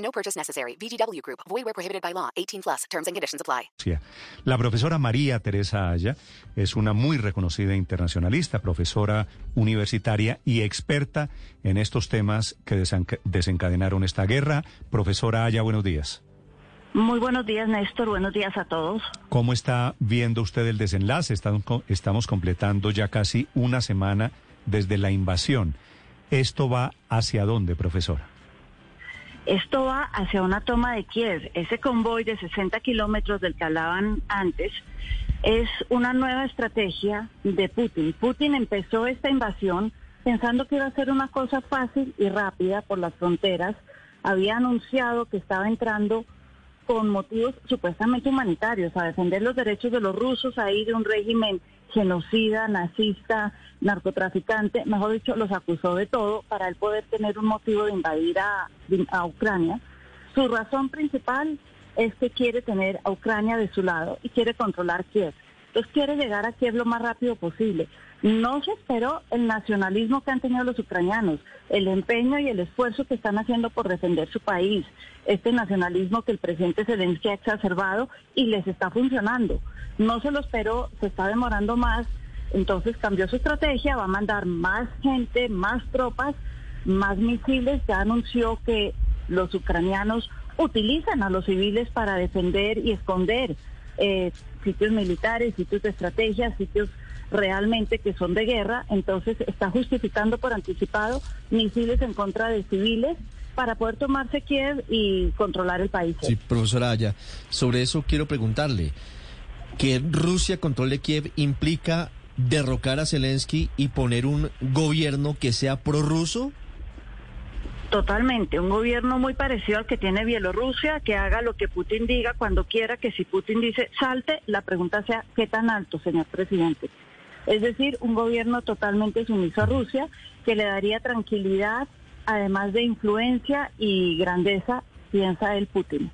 No purchase necessary. VGW Group. Void where prohibited by law. 18 plus. Terms and conditions apply. La profesora María Teresa Aya es una muy reconocida internacionalista, profesora universitaria y experta en estos temas que desenca- desencadenaron esta guerra. Profesora Aya, buenos días. Muy buenos días, Néstor. Buenos días a todos. ¿Cómo está viendo usted el desenlace? Estamos completando ya casi una semana desde la invasión. ¿Esto va hacia dónde, profesora? Esto va hacia una toma de Kiev. Ese convoy de 60 kilómetros del que hablaban antes es una nueva estrategia de Putin. Putin empezó esta invasión pensando que iba a ser una cosa fácil y rápida por las fronteras. Había anunciado que estaba entrando con motivos supuestamente humanitarios, a defender los derechos de los rusos ahí de un régimen genocida, nazista, narcotraficante, mejor dicho, los acusó de todo para él poder tener un motivo de invadir a, Ucrania. Su razón principal es que quiere tener a Ucrania de su lado y quiere controlar Kiev. Entonces quiere llegar a Kiev lo más rápido posible. No se esperó el nacionalismo que han tenido los ucranianos, el empeño y el esfuerzo que están haciendo por defender su país, este nacionalismo que el presidente Zelensky ha exacerbado y les está funcionando. No se lo esperó, se está demorando más, entonces cambió su estrategia, va a mandar más gente, más tropas, más misiles, ya anunció que los ucranianos utilizan a los civiles para defender y esconder eh, sitios militares, sitios de estrategia, sitios realmente que son de guerra, entonces está justificando por anticipado misiles en contra de civiles para poder tomarse Kiev y controlar el país. Sí, profesora Aya, sobre eso quiero preguntarle, ¿que Rusia controle Kiev implica derrocar a Zelensky y poner un gobierno que sea prorruso? Totalmente, un gobierno muy parecido al que tiene Bielorrusia, que haga lo que Putin diga cuando quiera, que si Putin dice salte, la pregunta sea ¿qué tan alto, señor presidente? Es decir, un gobierno totalmente sumiso a Rusia, que le daría tranquilidad, además de influencia y grandeza, piensa el Putin.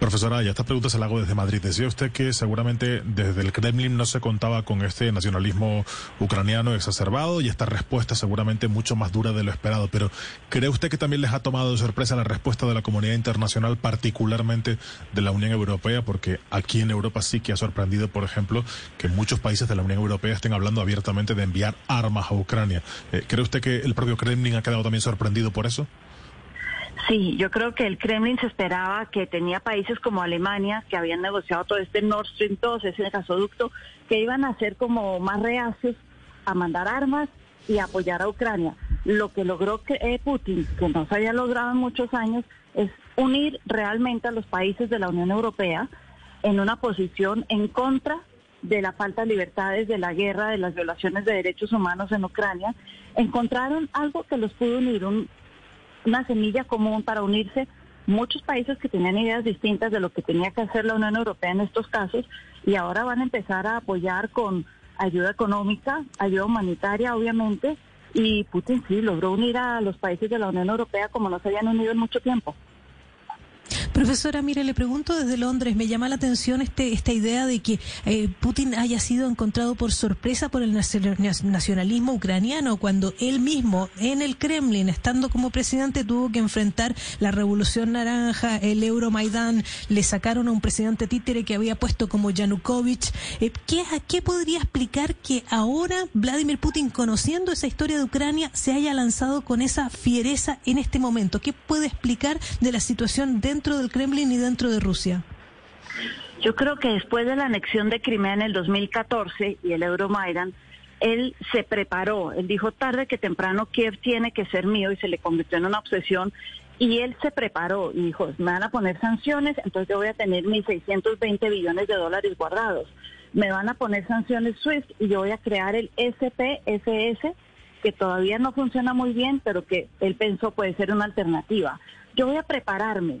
Profesora, ya esta pregunta se la hago desde Madrid. Decía usted que seguramente desde el Kremlin no se contaba con este nacionalismo ucraniano exacerbado y esta respuesta seguramente mucho más dura de lo esperado. Pero ¿cree usted que también les ha tomado de sorpresa la respuesta de la comunidad internacional, particularmente de la Unión Europea? Porque aquí en Europa sí que ha sorprendido, por ejemplo, que muchos países de la Unión Europea estén hablando abiertamente de enviar armas a Ucrania. Eh, ¿Cree usted que el propio Kremlin ha quedado también sorprendido por eso? Sí, yo creo que el Kremlin se esperaba que tenía países como Alemania, que habían negociado todo este Nord Stream 2, ese gasoducto, que iban a ser como más reacios a mandar armas y apoyar a Ucrania. Lo que logró eh, Putin, que no se había logrado en muchos años, es unir realmente a los países de la Unión Europea en una posición en contra de la falta de libertades, de la guerra, de las violaciones de derechos humanos en Ucrania. Encontraron algo que los pudo unir, un, una semilla común para unirse muchos países que tenían ideas distintas de lo que tenía que hacer la Unión Europea en estos casos y ahora van a empezar a apoyar con ayuda económica, ayuda humanitaria obviamente y Putin sí logró unir a los países de la Unión Europea como no se habían unido en mucho tiempo. Profesora, mire, le pregunto desde Londres, me llama la atención este, esta idea de que eh, Putin haya sido encontrado por sorpresa por el nacional- nacionalismo ucraniano, cuando él mismo en el Kremlin, estando como presidente, tuvo que enfrentar la Revolución Naranja, el Euromaidán, le sacaron a un presidente títere que había puesto como Yanukovych. Eh, ¿qué, ¿A qué podría explicar que ahora Vladimir Putin, conociendo esa historia de Ucrania, se haya lanzado con esa fiereza en este momento? ¿Qué puede explicar de la situación dentro del Kremlin y dentro de Rusia? Yo creo que después de la anexión de Crimea en el 2014 y el Euromaidan, él se preparó, él dijo tarde que temprano Kiev tiene que ser mío y se le convirtió en una obsesión y él se preparó y dijo, me van a poner sanciones, entonces yo voy a tener mis 620 billones de dólares guardados. Me van a poner sanciones SWIFT y yo voy a crear el SPSS que todavía no funciona muy bien, pero que él pensó puede ser una alternativa. yo voy a prepararme.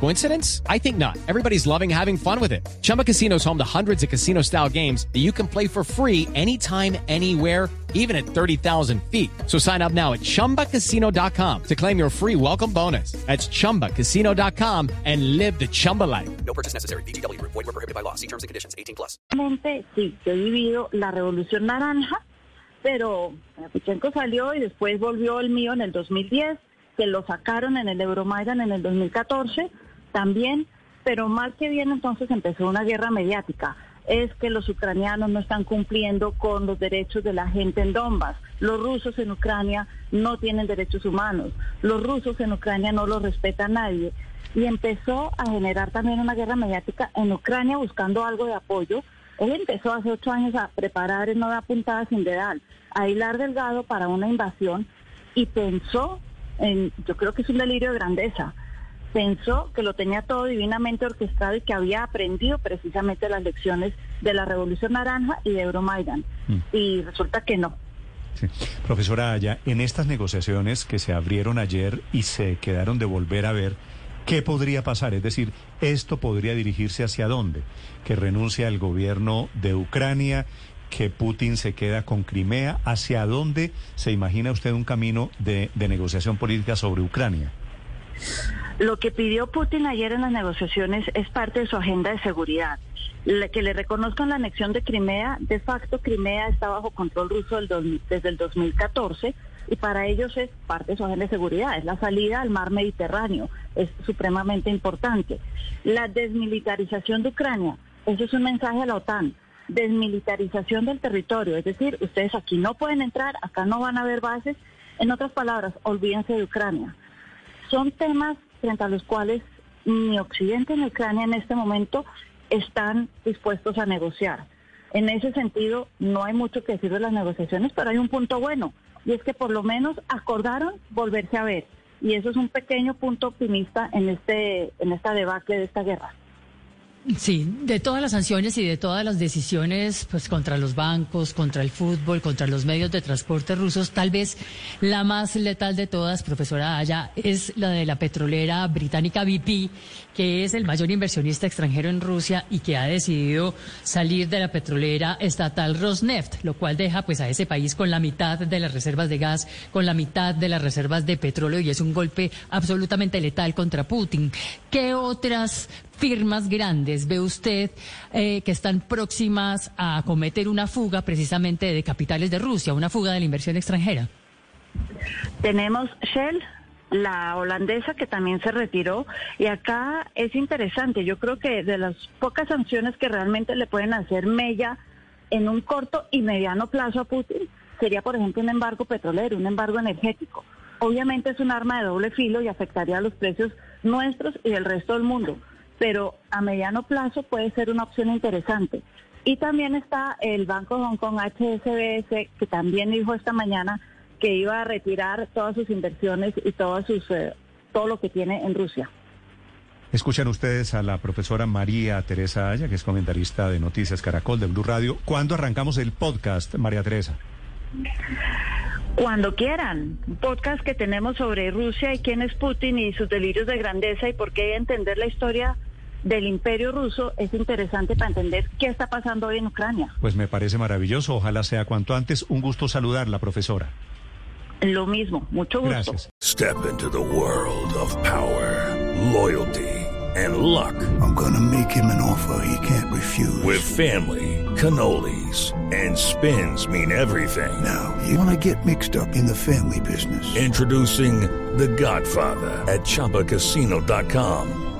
Coincidence? I think not. Everybody's loving having fun with it. Chumba Casino is home to hundreds of casino style games that you can play for free anytime, anywhere, even at 30,000 feet. So sign up now at chumbacasino.com to claim your free welcome bonus. That's chumbacasino.com and live the Chumba life. No purchase necessary. VGW Group. Void were prohibited by law. See terms and conditions. 18 plus. Realmente, sí, yo he vivido la revolución naranja, pero Pichenko salió y después volvió el mío en el 2010, que lo sacaron en el Euromaidan en el 2014 también, pero más que bien entonces empezó una guerra mediática. Es que los ucranianos no están cumpliendo con los derechos de la gente en Donbass. Los rusos en Ucrania no tienen derechos humanos. Los rusos en Ucrania no los respeta nadie. Y empezó a generar también una guerra mediática en Ucrania buscando algo de apoyo. Él empezó hace ocho años a preparar en da puntada sin dedal, a hilar delgado para una invasión y pensó, en, yo creo que es un delirio de grandeza, pensó que lo tenía todo divinamente orquestado y que había aprendido precisamente las lecciones de la Revolución Naranja y de Euromaidan. Y resulta que no. Sí. Profesora Aya, en estas negociaciones que se abrieron ayer y se quedaron de volver a ver, ¿qué podría pasar? Es decir, ¿esto podría dirigirse hacia dónde? ¿Que renuncia el gobierno de Ucrania? ¿Que Putin se queda con Crimea? ¿Hacia dónde se imagina usted un camino de, de negociación política sobre Ucrania? Lo que pidió Putin ayer en las negociaciones es parte de su agenda de seguridad. Que le reconozcan la anexión de Crimea, de facto Crimea está bajo control ruso del desde el 2014 y para ellos es parte de su agenda de seguridad, es la salida al mar Mediterráneo, es supremamente importante. La desmilitarización de Ucrania, eso es un mensaje a la OTAN, desmilitarización del territorio, es decir, ustedes aquí no pueden entrar, acá no van a haber bases, en otras palabras, olvídense de Ucrania son temas frente a los cuales ni Occidente ni Ucrania en este momento están dispuestos a negociar. En ese sentido, no hay mucho que decir de las negociaciones, pero hay un punto bueno, y es que por lo menos acordaron volverse a ver. Y eso es un pequeño punto optimista en, este, en esta debacle de esta guerra. Sí, de todas las sanciones y de todas las decisiones pues contra los bancos, contra el fútbol, contra los medios de transporte rusos, tal vez la más letal de todas, profesora Aya, es la de la petrolera británica BP, que es el mayor inversionista extranjero en Rusia y que ha decidido salir de la petrolera estatal Rosneft, lo cual deja pues a ese país con la mitad de las reservas de gas, con la mitad de las reservas de petróleo y es un golpe absolutamente letal contra Putin. ¿Qué otras firmas grandes ve usted eh, que están próximas a cometer una fuga precisamente de capitales de Rusia, una fuga de la inversión extranjera? Tenemos Shell, la holandesa que también se retiró y acá es interesante, yo creo que de las pocas sanciones que realmente le pueden hacer mella en un corto y mediano plazo a Putin sería por ejemplo un embargo petrolero, un embargo energético. Obviamente es un arma de doble filo y afectaría a los precios nuestros y del resto del mundo, pero a mediano plazo puede ser una opción interesante. Y también está el Banco Hong Kong HSBC que también dijo esta mañana que iba a retirar todas sus inversiones y todas sus, eh, todo lo que tiene en Rusia. Escuchan ustedes a la profesora María Teresa Aya, que es comentarista de Noticias Caracol de Blue Radio. ¿Cuándo arrancamos el podcast, María Teresa? Cuando quieran, podcast que tenemos sobre Rusia y quién es Putin y sus delirios de grandeza y por qué entender la historia del imperio ruso es interesante para entender qué está pasando hoy en Ucrania. Pues me parece maravilloso. Ojalá sea cuanto antes. Un gusto saludarla, profesora. Lo mismo, mucho gusto. Gracias. Step into the world of power, loyalty, and luck. I'm gonna make him an offer he can't refuse. With family, cannolis, and spins mean everything. Now, you wanna get mixed up in the family business. Introducing The Godfather at ChumbaCasino.com.